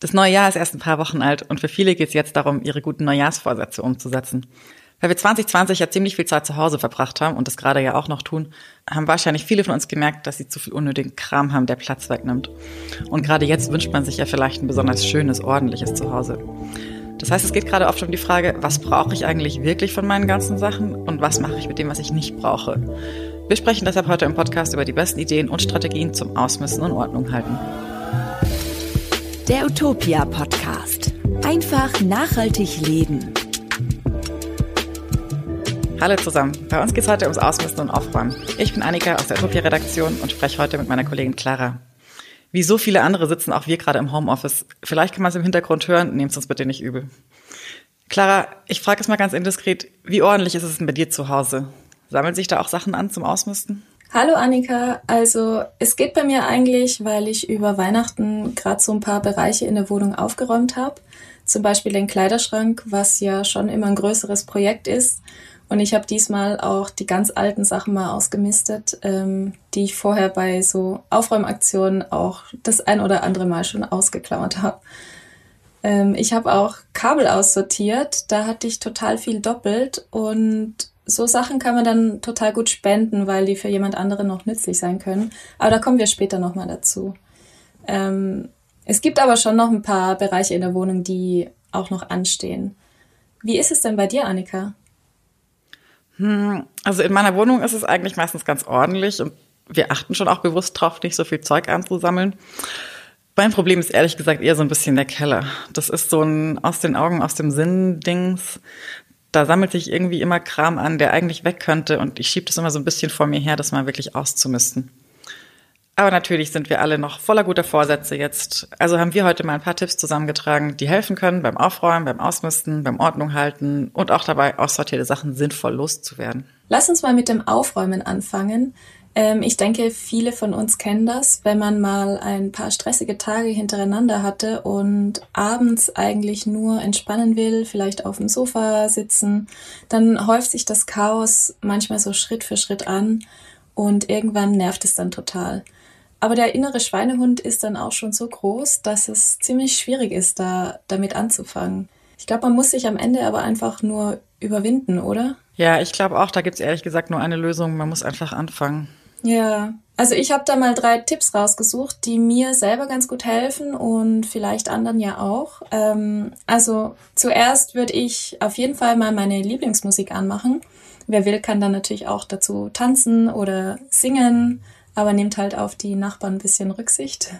Das neue Jahr ist erst ein paar Wochen alt und für viele geht es jetzt darum, ihre guten Neujahrsvorsätze umzusetzen. Weil wir 2020 ja ziemlich viel Zeit zu Hause verbracht haben und das gerade ja auch noch tun, haben wahrscheinlich viele von uns gemerkt, dass sie zu viel unnötigen Kram haben, der Platz wegnimmt. Und gerade jetzt wünscht man sich ja vielleicht ein besonders schönes, ordentliches Zuhause. Das heißt, es geht gerade oft um die Frage, was brauche ich eigentlich wirklich von meinen ganzen Sachen und was mache ich mit dem, was ich nicht brauche. Wir sprechen deshalb heute im Podcast über die besten Ideen und Strategien zum Ausmisten und Ordnung halten. Der Utopia Podcast. Einfach nachhaltig leben. Hallo zusammen. Bei uns geht es heute ums Ausmisten und Aufräumen. Ich bin Annika aus der Utopia Redaktion und spreche heute mit meiner Kollegin Clara. Wie so viele andere sitzen auch wir gerade im Homeoffice. Vielleicht kann man es im Hintergrund hören, nehmt es uns bitte nicht übel. Clara, ich frage es mal ganz indiskret, wie ordentlich ist es denn bei dir zu Hause? Sammeln sich da auch Sachen an zum Ausmisten? Hallo Annika, also es geht bei mir eigentlich, weil ich über Weihnachten gerade so ein paar Bereiche in der Wohnung aufgeräumt habe. Zum Beispiel den Kleiderschrank, was ja schon immer ein größeres Projekt ist. Und ich habe diesmal auch die ganz alten Sachen mal ausgemistet, ähm, die ich vorher bei so Aufräumaktionen auch das ein oder andere Mal schon ausgeklammert habe. Ähm, ich habe auch Kabel aussortiert, da hatte ich total viel doppelt und so Sachen kann man dann total gut spenden, weil die für jemand anderen noch nützlich sein können. Aber da kommen wir später nochmal dazu. Ähm, es gibt aber schon noch ein paar Bereiche in der Wohnung, die auch noch anstehen. Wie ist es denn bei dir, Annika? Hm, also in meiner Wohnung ist es eigentlich meistens ganz ordentlich und wir achten schon auch bewusst drauf, nicht so viel Zeug anzusammeln. Mein Problem ist ehrlich gesagt eher so ein bisschen der Keller. Das ist so ein aus den Augen, aus dem Sinn Dings da sammelt sich irgendwie immer Kram an, der eigentlich weg könnte und ich schiebe das immer so ein bisschen vor mir her, das mal wirklich auszumisten. Aber natürlich sind wir alle noch voller guter Vorsätze jetzt. Also haben wir heute mal ein paar Tipps zusammengetragen, die helfen können beim Aufräumen, beim Ausmisten, beim Ordnung halten und auch dabei aussortierte Sachen sinnvoll loszuwerden. Lass uns mal mit dem Aufräumen anfangen. Ähm, ich denke, viele von uns kennen das, wenn man mal ein paar stressige Tage hintereinander hatte und abends eigentlich nur entspannen will, vielleicht auf dem Sofa sitzen, dann häuft sich das Chaos manchmal so Schritt für Schritt an und irgendwann nervt es dann total. Aber der innere Schweinehund ist dann auch schon so groß, dass es ziemlich schwierig ist, da damit anzufangen. Ich glaube, man muss sich am Ende aber einfach nur überwinden, oder? Ja, ich glaube auch, da gibt es ehrlich gesagt nur eine Lösung. Man muss einfach anfangen. Ja, also ich habe da mal drei Tipps rausgesucht, die mir selber ganz gut helfen und vielleicht anderen ja auch. Ähm, also zuerst würde ich auf jeden Fall mal meine Lieblingsmusik anmachen. Wer will, kann dann natürlich auch dazu tanzen oder singen, aber nehmt halt auf die Nachbarn ein bisschen Rücksicht.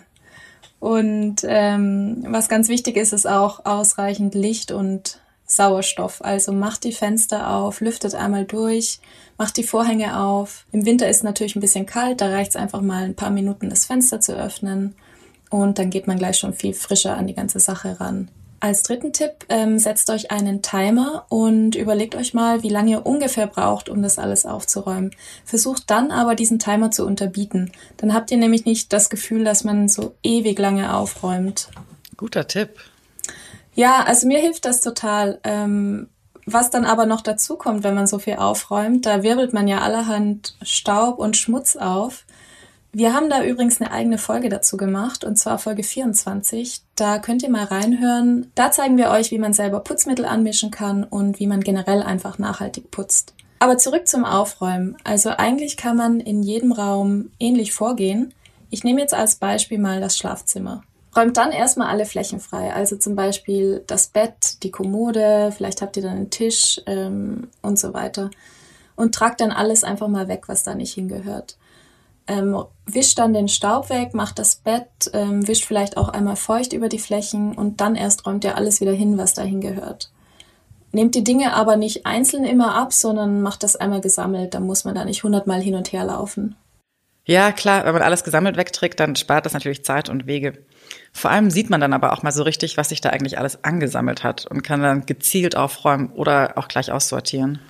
Und ähm, was ganz wichtig ist, ist auch ausreichend Licht und Sauerstoff. Also macht die Fenster auf, lüftet einmal durch, macht die Vorhänge auf. Im Winter ist natürlich ein bisschen kalt, da reicht es einfach mal ein paar Minuten das Fenster zu öffnen und dann geht man gleich schon viel frischer an die ganze Sache ran. Als dritten Tipp, ähm, setzt euch einen Timer und überlegt euch mal, wie lange ihr ungefähr braucht, um das alles aufzuräumen. Versucht dann aber diesen Timer zu unterbieten. Dann habt ihr nämlich nicht das Gefühl, dass man so ewig lange aufräumt. Guter Tipp. Ja, also mir hilft das total. Ähm, was dann aber noch dazu kommt, wenn man so viel aufräumt, da wirbelt man ja allerhand Staub und Schmutz auf. Wir haben da übrigens eine eigene Folge dazu gemacht, und zwar Folge 24. Da könnt ihr mal reinhören. Da zeigen wir euch, wie man selber Putzmittel anmischen kann und wie man generell einfach nachhaltig putzt. Aber zurück zum Aufräumen. Also eigentlich kann man in jedem Raum ähnlich vorgehen. Ich nehme jetzt als Beispiel mal das Schlafzimmer. Räumt dann erstmal alle Flächen frei, also zum Beispiel das Bett, die Kommode, vielleicht habt ihr dann einen Tisch ähm, und so weiter. Und tragt dann alles einfach mal weg, was da nicht hingehört. Ähm, wischt dann den Staub weg, macht das Bett, ähm, wischt vielleicht auch einmal feucht über die Flächen und dann erst räumt ihr alles wieder hin, was da hingehört. Nehmt die Dinge aber nicht einzeln immer ab, sondern macht das einmal gesammelt, dann muss man da nicht hundertmal hin und her laufen. Ja, klar, wenn man alles gesammelt wegträgt, dann spart das natürlich Zeit und Wege. Vor allem sieht man dann aber auch mal so richtig, was sich da eigentlich alles angesammelt hat und kann dann gezielt aufräumen oder auch gleich aussortieren.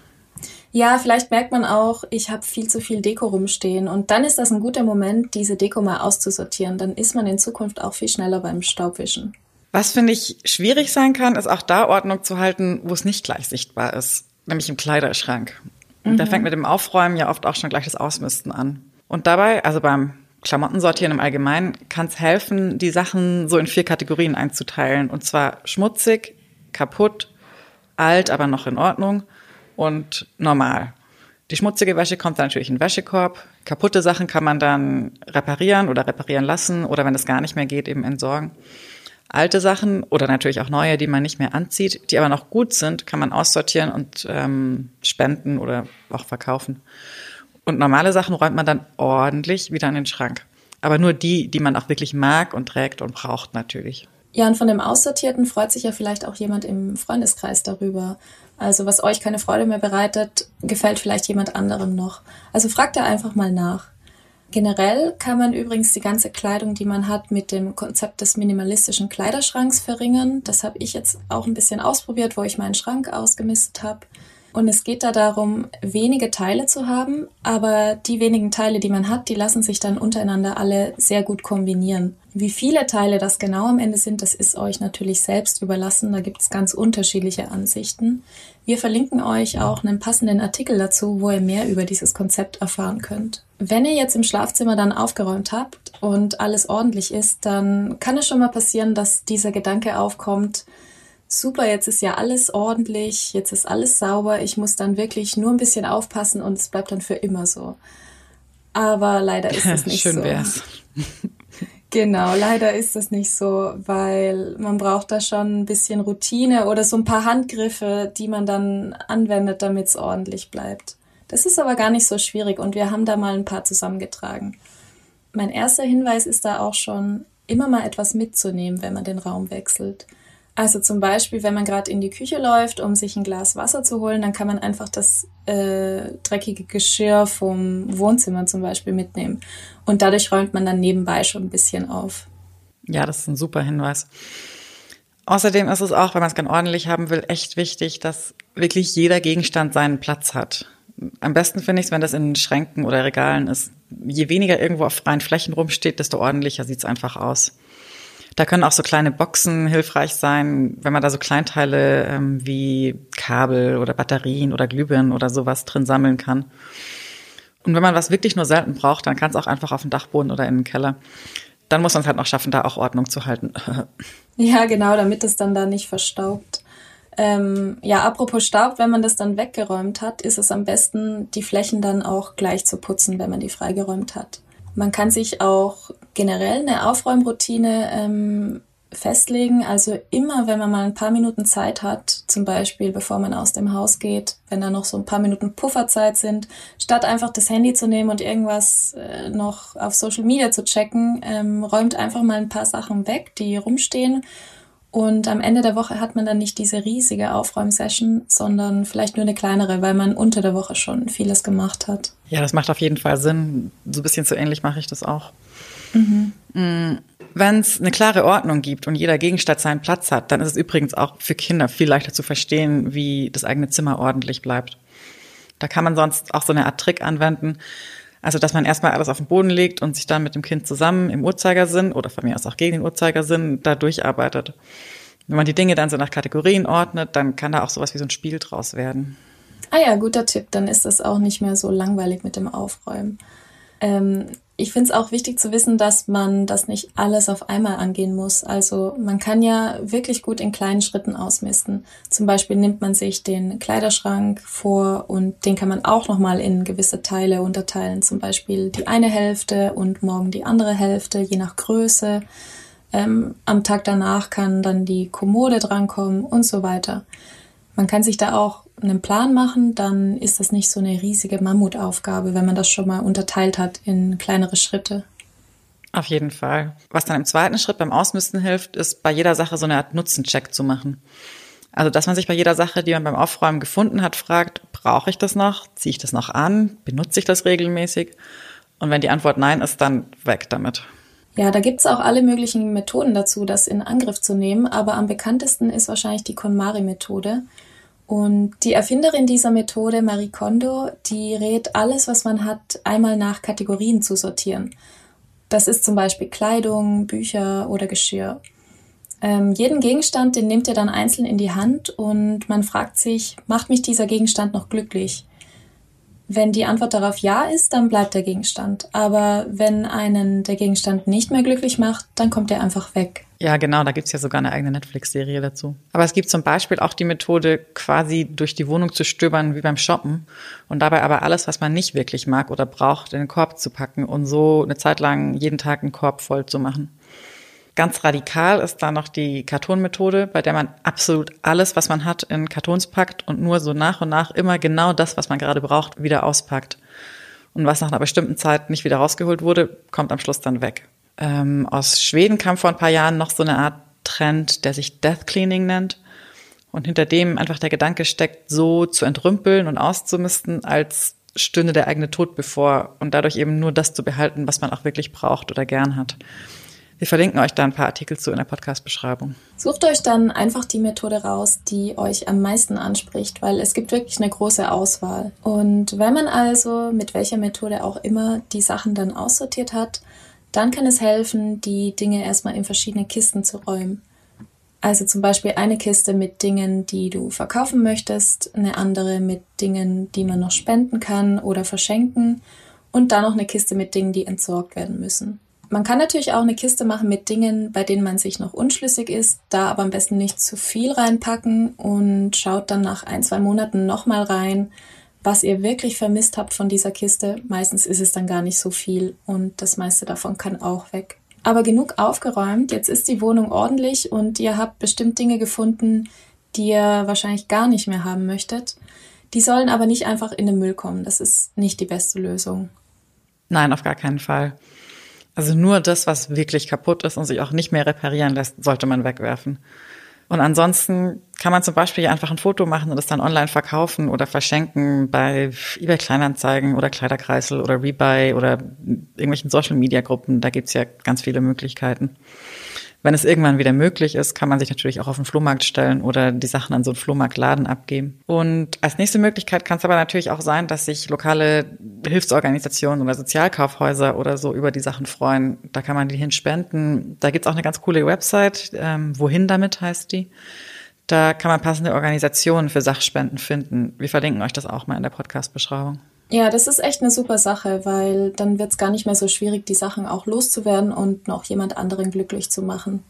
Ja, vielleicht merkt man auch, ich habe viel zu viel Deko rumstehen und dann ist das ein guter Moment, diese Deko mal auszusortieren. Dann ist man in Zukunft auch viel schneller beim Staubwischen. Was finde ich schwierig sein kann, ist auch da Ordnung zu halten, wo es nicht gleich sichtbar ist, nämlich im Kleiderschrank. Und mhm. da fängt mit dem Aufräumen ja oft auch schon gleich das Ausmisten an. Und dabei, also beim Klamotten sortieren im Allgemeinen kann es helfen, die Sachen so in vier Kategorien einzuteilen. Und zwar schmutzig, kaputt, alt, aber noch in Ordnung und normal. Die schmutzige Wäsche kommt dann natürlich in den Wäschekorb. Kaputte Sachen kann man dann reparieren oder reparieren lassen oder wenn es gar nicht mehr geht, eben entsorgen. Alte Sachen oder natürlich auch neue, die man nicht mehr anzieht, die aber noch gut sind, kann man aussortieren und ähm, spenden oder auch verkaufen. Und normale Sachen räumt man dann ordentlich wieder in den Schrank. Aber nur die, die man auch wirklich mag und trägt und braucht natürlich. Ja, und von dem Aussortierten freut sich ja vielleicht auch jemand im Freundeskreis darüber. Also was euch keine Freude mehr bereitet, gefällt vielleicht jemand anderem noch. Also fragt da einfach mal nach. Generell kann man übrigens die ganze Kleidung, die man hat, mit dem Konzept des minimalistischen Kleiderschranks verringern. Das habe ich jetzt auch ein bisschen ausprobiert, wo ich meinen Schrank ausgemistet habe. Und es geht da darum, wenige Teile zu haben, aber die wenigen Teile, die man hat, die lassen sich dann untereinander alle sehr gut kombinieren. Wie viele Teile das genau am Ende sind, das ist euch natürlich selbst überlassen. Da gibt es ganz unterschiedliche Ansichten. Wir verlinken euch auch einen passenden Artikel dazu, wo ihr mehr über dieses Konzept erfahren könnt. Wenn ihr jetzt im Schlafzimmer dann aufgeräumt habt und alles ordentlich ist, dann kann es schon mal passieren, dass dieser Gedanke aufkommt, super, jetzt ist ja alles ordentlich, jetzt ist alles sauber, ich muss dann wirklich nur ein bisschen aufpassen und es bleibt dann für immer so. Aber leider ist es nicht Schön so. wär's. Genau, leider ist das nicht so, weil man braucht da schon ein bisschen Routine oder so ein paar Handgriffe, die man dann anwendet, damit es ordentlich bleibt. Das ist aber gar nicht so schwierig und wir haben da mal ein paar zusammengetragen. Mein erster Hinweis ist da auch schon, immer mal etwas mitzunehmen, wenn man den Raum wechselt. Also zum Beispiel, wenn man gerade in die Küche läuft, um sich ein Glas Wasser zu holen, dann kann man einfach das äh, dreckige Geschirr vom Wohnzimmer zum Beispiel mitnehmen. Und dadurch räumt man dann nebenbei schon ein bisschen auf. Ja, das ist ein super Hinweis. Außerdem ist es auch, wenn man es ganz ordentlich haben will, echt wichtig, dass wirklich jeder Gegenstand seinen Platz hat. Am besten finde ich es, wenn das in Schränken oder Regalen ist. Je weniger irgendwo auf freien Flächen rumsteht, desto ordentlicher sieht es einfach aus. Da können auch so kleine Boxen hilfreich sein, wenn man da so Kleinteile ähm, wie Kabel oder Batterien oder Glühbirnen oder sowas drin sammeln kann. Und wenn man was wirklich nur selten braucht, dann kann es auch einfach auf dem Dachboden oder in den Keller. Dann muss man es halt noch schaffen, da auch Ordnung zu halten. Ja, genau, damit es dann da nicht verstaubt. Ähm, ja, apropos Staub, wenn man das dann weggeräumt hat, ist es am besten, die Flächen dann auch gleich zu putzen, wenn man die freigeräumt hat. Man kann sich auch generell eine Aufräumroutine ähm, festlegen. Also immer, wenn man mal ein paar Minuten Zeit hat, zum Beispiel bevor man aus dem Haus geht, wenn da noch so ein paar Minuten Pufferzeit sind, statt einfach das Handy zu nehmen und irgendwas äh, noch auf Social Media zu checken, ähm, räumt einfach mal ein paar Sachen weg, die rumstehen. Und am Ende der Woche hat man dann nicht diese riesige Aufräumsession, sondern vielleicht nur eine kleinere, weil man unter der Woche schon vieles gemacht hat. Ja, das macht auf jeden Fall Sinn. So ein bisschen so ähnlich mache ich das auch. Mhm. Wenn es eine klare Ordnung gibt und jeder Gegenstand seinen Platz hat, dann ist es übrigens auch für Kinder viel leichter zu verstehen, wie das eigene Zimmer ordentlich bleibt. Da kann man sonst auch so eine Art Trick anwenden. Also, dass man erstmal alles auf den Boden legt und sich dann mit dem Kind zusammen im Uhrzeigersinn oder von mir aus auch gegen den Uhrzeigersinn da durcharbeitet. Wenn man die Dinge dann so nach Kategorien ordnet, dann kann da auch sowas wie so ein Spiel draus werden. Ah ja, guter Tipp. Dann ist es auch nicht mehr so langweilig mit dem Aufräumen. Ähm, ich finde es auch wichtig zu wissen, dass man das nicht alles auf einmal angehen muss. Also man kann ja wirklich gut in kleinen Schritten ausmisten. Zum Beispiel nimmt man sich den Kleiderschrank vor und den kann man auch nochmal in gewisse Teile unterteilen. Zum Beispiel die eine Hälfte und morgen die andere Hälfte, je nach Größe. Ähm, am Tag danach kann dann die Kommode drankommen und so weiter. Man kann sich da auch einen Plan machen, dann ist das nicht so eine riesige Mammutaufgabe, wenn man das schon mal unterteilt hat in kleinere Schritte. Auf jeden Fall. Was dann im zweiten Schritt beim Ausmisten hilft, ist bei jeder Sache so eine Art Nutzencheck zu machen. Also, dass man sich bei jeder Sache, die man beim Aufräumen gefunden hat, fragt, brauche ich das noch? Ziehe ich das noch an? Benutze ich das regelmäßig? Und wenn die Antwort nein ist, dann weg damit. Ja, da gibt's auch alle möglichen Methoden dazu, das in Angriff zu nehmen, aber am bekanntesten ist wahrscheinlich die KonMari-Methode. Und die Erfinderin dieser Methode, Marie Kondo, die rät alles, was man hat, einmal nach Kategorien zu sortieren. Das ist zum Beispiel Kleidung, Bücher oder Geschirr. Ähm, jeden Gegenstand, den nimmt ihr dann einzeln in die Hand und man fragt sich, macht mich dieser Gegenstand noch glücklich? Wenn die Antwort darauf ja ist, dann bleibt der Gegenstand. Aber wenn einen der Gegenstand nicht mehr glücklich macht, dann kommt er einfach weg. Ja, genau, da gibt's ja sogar eine eigene Netflix-Serie dazu. Aber es gibt zum Beispiel auch die Methode, quasi durch die Wohnung zu stöbern wie beim Shoppen und dabei aber alles, was man nicht wirklich mag oder braucht, in den Korb zu packen und so eine Zeit lang jeden Tag einen Korb voll zu machen. Ganz radikal ist da noch die Kartonmethode, bei der man absolut alles, was man hat, in Kartons packt und nur so nach und nach immer genau das, was man gerade braucht, wieder auspackt. Und was nach einer bestimmten Zeit nicht wieder rausgeholt wurde, kommt am Schluss dann weg. Ähm, aus Schweden kam vor ein paar Jahren noch so eine Art Trend, der sich Death Cleaning nennt. Und hinter dem einfach der Gedanke steckt, so zu entrümpeln und auszumisten, als stünde der eigene Tod bevor und dadurch eben nur das zu behalten, was man auch wirklich braucht oder gern hat. Wir verlinken euch da ein paar Artikel zu in der Podcast-Beschreibung. Sucht euch dann einfach die Methode raus, die euch am meisten anspricht, weil es gibt wirklich eine große Auswahl. Und wenn man also mit welcher Methode auch immer die Sachen dann aussortiert hat, dann kann es helfen, die Dinge erstmal in verschiedene Kisten zu räumen. Also zum Beispiel eine Kiste mit Dingen, die du verkaufen möchtest, eine andere mit Dingen, die man noch spenden kann oder verschenken und dann noch eine Kiste mit Dingen, die entsorgt werden müssen. Man kann natürlich auch eine Kiste machen mit Dingen, bei denen man sich noch unschlüssig ist, da aber am besten nicht zu viel reinpacken und schaut dann nach ein, zwei Monaten nochmal rein, was ihr wirklich vermisst habt von dieser Kiste. Meistens ist es dann gar nicht so viel und das meiste davon kann auch weg. Aber genug aufgeräumt, jetzt ist die Wohnung ordentlich und ihr habt bestimmt Dinge gefunden, die ihr wahrscheinlich gar nicht mehr haben möchtet. Die sollen aber nicht einfach in den Müll kommen. Das ist nicht die beste Lösung. Nein, auf gar keinen Fall. Also nur das, was wirklich kaputt ist und sich auch nicht mehr reparieren lässt, sollte man wegwerfen. Und ansonsten kann man zum Beispiel einfach ein Foto machen und es dann online verkaufen oder verschenken bei eBay Kleinanzeigen oder Kleiderkreisel oder Rebuy oder irgendwelchen Social Media Gruppen. Da gibt's ja ganz viele Möglichkeiten. Wenn es irgendwann wieder möglich ist, kann man sich natürlich auch auf den Flohmarkt stellen oder die Sachen an so einen Flohmarktladen abgeben. Und als nächste Möglichkeit kann es aber natürlich auch sein, dass sich lokale Hilfsorganisationen oder Sozialkaufhäuser oder so über die Sachen freuen. Da kann man die hinspenden. Da gibt's auch eine ganz coole Website. Ähm, Wohin damit heißt die. Da kann man passende Organisationen für Sachspenden finden. Wir verlinken euch das auch mal in der Podcast-Beschreibung. Ja, das ist echt eine super Sache, weil dann wird es gar nicht mehr so schwierig, die Sachen auch loszuwerden und noch jemand anderen glücklich zu machen.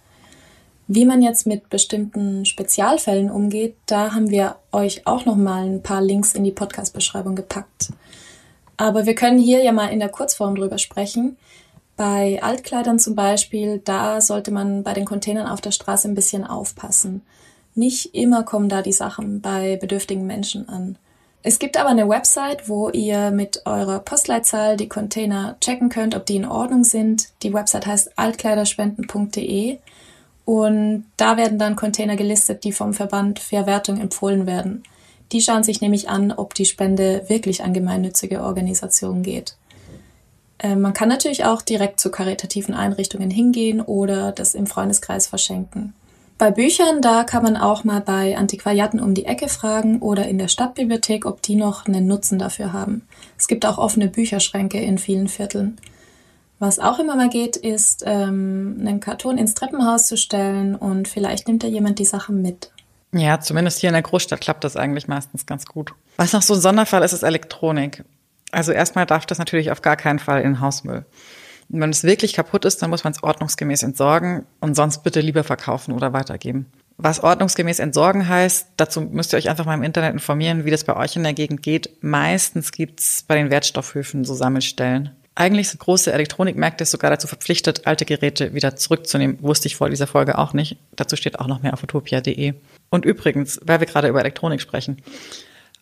Wie man jetzt mit bestimmten Spezialfällen umgeht, da haben wir euch auch noch mal ein paar Links in die Podcast-Beschreibung gepackt. Aber wir können hier ja mal in der Kurzform drüber sprechen. Bei Altkleidern zum Beispiel, da sollte man bei den Containern auf der Straße ein bisschen aufpassen. Nicht immer kommen da die Sachen bei bedürftigen Menschen an. Es gibt aber eine Website, wo ihr mit eurer Postleitzahl die Container checken könnt, ob die in Ordnung sind. Die Website heißt altkleiderspenden.de und da werden dann Container gelistet, die vom Verband Verwertung empfohlen werden. Die schauen sich nämlich an, ob die Spende wirklich an gemeinnützige Organisationen geht. Äh, man kann natürlich auch direkt zu karitativen Einrichtungen hingehen oder das im Freundeskreis verschenken. Bei Büchern, da kann man auch mal bei Antiquariaten um die Ecke fragen oder in der Stadtbibliothek, ob die noch einen Nutzen dafür haben. Es gibt auch offene Bücherschränke in vielen Vierteln. Was auch immer mal geht, ist, ähm, einen Karton ins Treppenhaus zu stellen und vielleicht nimmt da jemand die Sachen mit. Ja, zumindest hier in der Großstadt klappt das eigentlich meistens ganz gut. Was noch so ein Sonderfall ist, ist Elektronik. Also erstmal darf das natürlich auf gar keinen Fall in Hausmüll. Wenn es wirklich kaputt ist, dann muss man es ordnungsgemäß entsorgen und sonst bitte lieber verkaufen oder weitergeben. Was ordnungsgemäß entsorgen heißt, dazu müsst ihr euch einfach mal im Internet informieren, wie das bei euch in der Gegend geht. Meistens gibt's bei den Wertstoffhöfen so Sammelstellen. Eigentlich sind große Elektronikmärkte sogar dazu verpflichtet, alte Geräte wieder zurückzunehmen. Wusste ich vor dieser Folge auch nicht. Dazu steht auch noch mehr auf utopia.de. Und übrigens, weil wir gerade über Elektronik sprechen,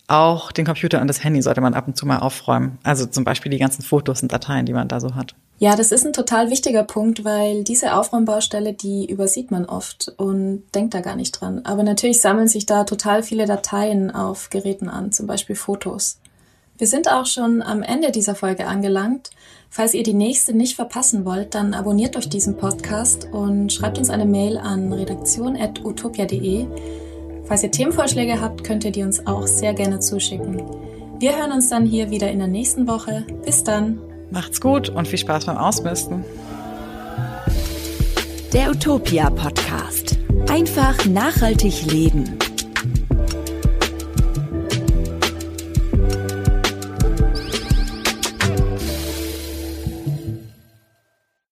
auch den Computer und das Handy sollte man ab und zu mal aufräumen. Also zum Beispiel die ganzen Fotos und Dateien, die man da so hat. Ja, das ist ein total wichtiger Punkt, weil diese Aufräumbaustelle, die übersieht man oft und denkt da gar nicht dran. Aber natürlich sammeln sich da total viele Dateien auf Geräten an, zum Beispiel Fotos. Wir sind auch schon am Ende dieser Folge angelangt. Falls ihr die nächste nicht verpassen wollt, dann abonniert euch diesen Podcast und schreibt uns eine Mail an redaktion.utopia.de Falls ihr Themenvorschläge habt, könnt ihr die uns auch sehr gerne zuschicken. Wir hören uns dann hier wieder in der nächsten Woche. Bis dann. Macht's gut und viel Spaß beim Ausmisten. Der Utopia Podcast. Einfach nachhaltig leben.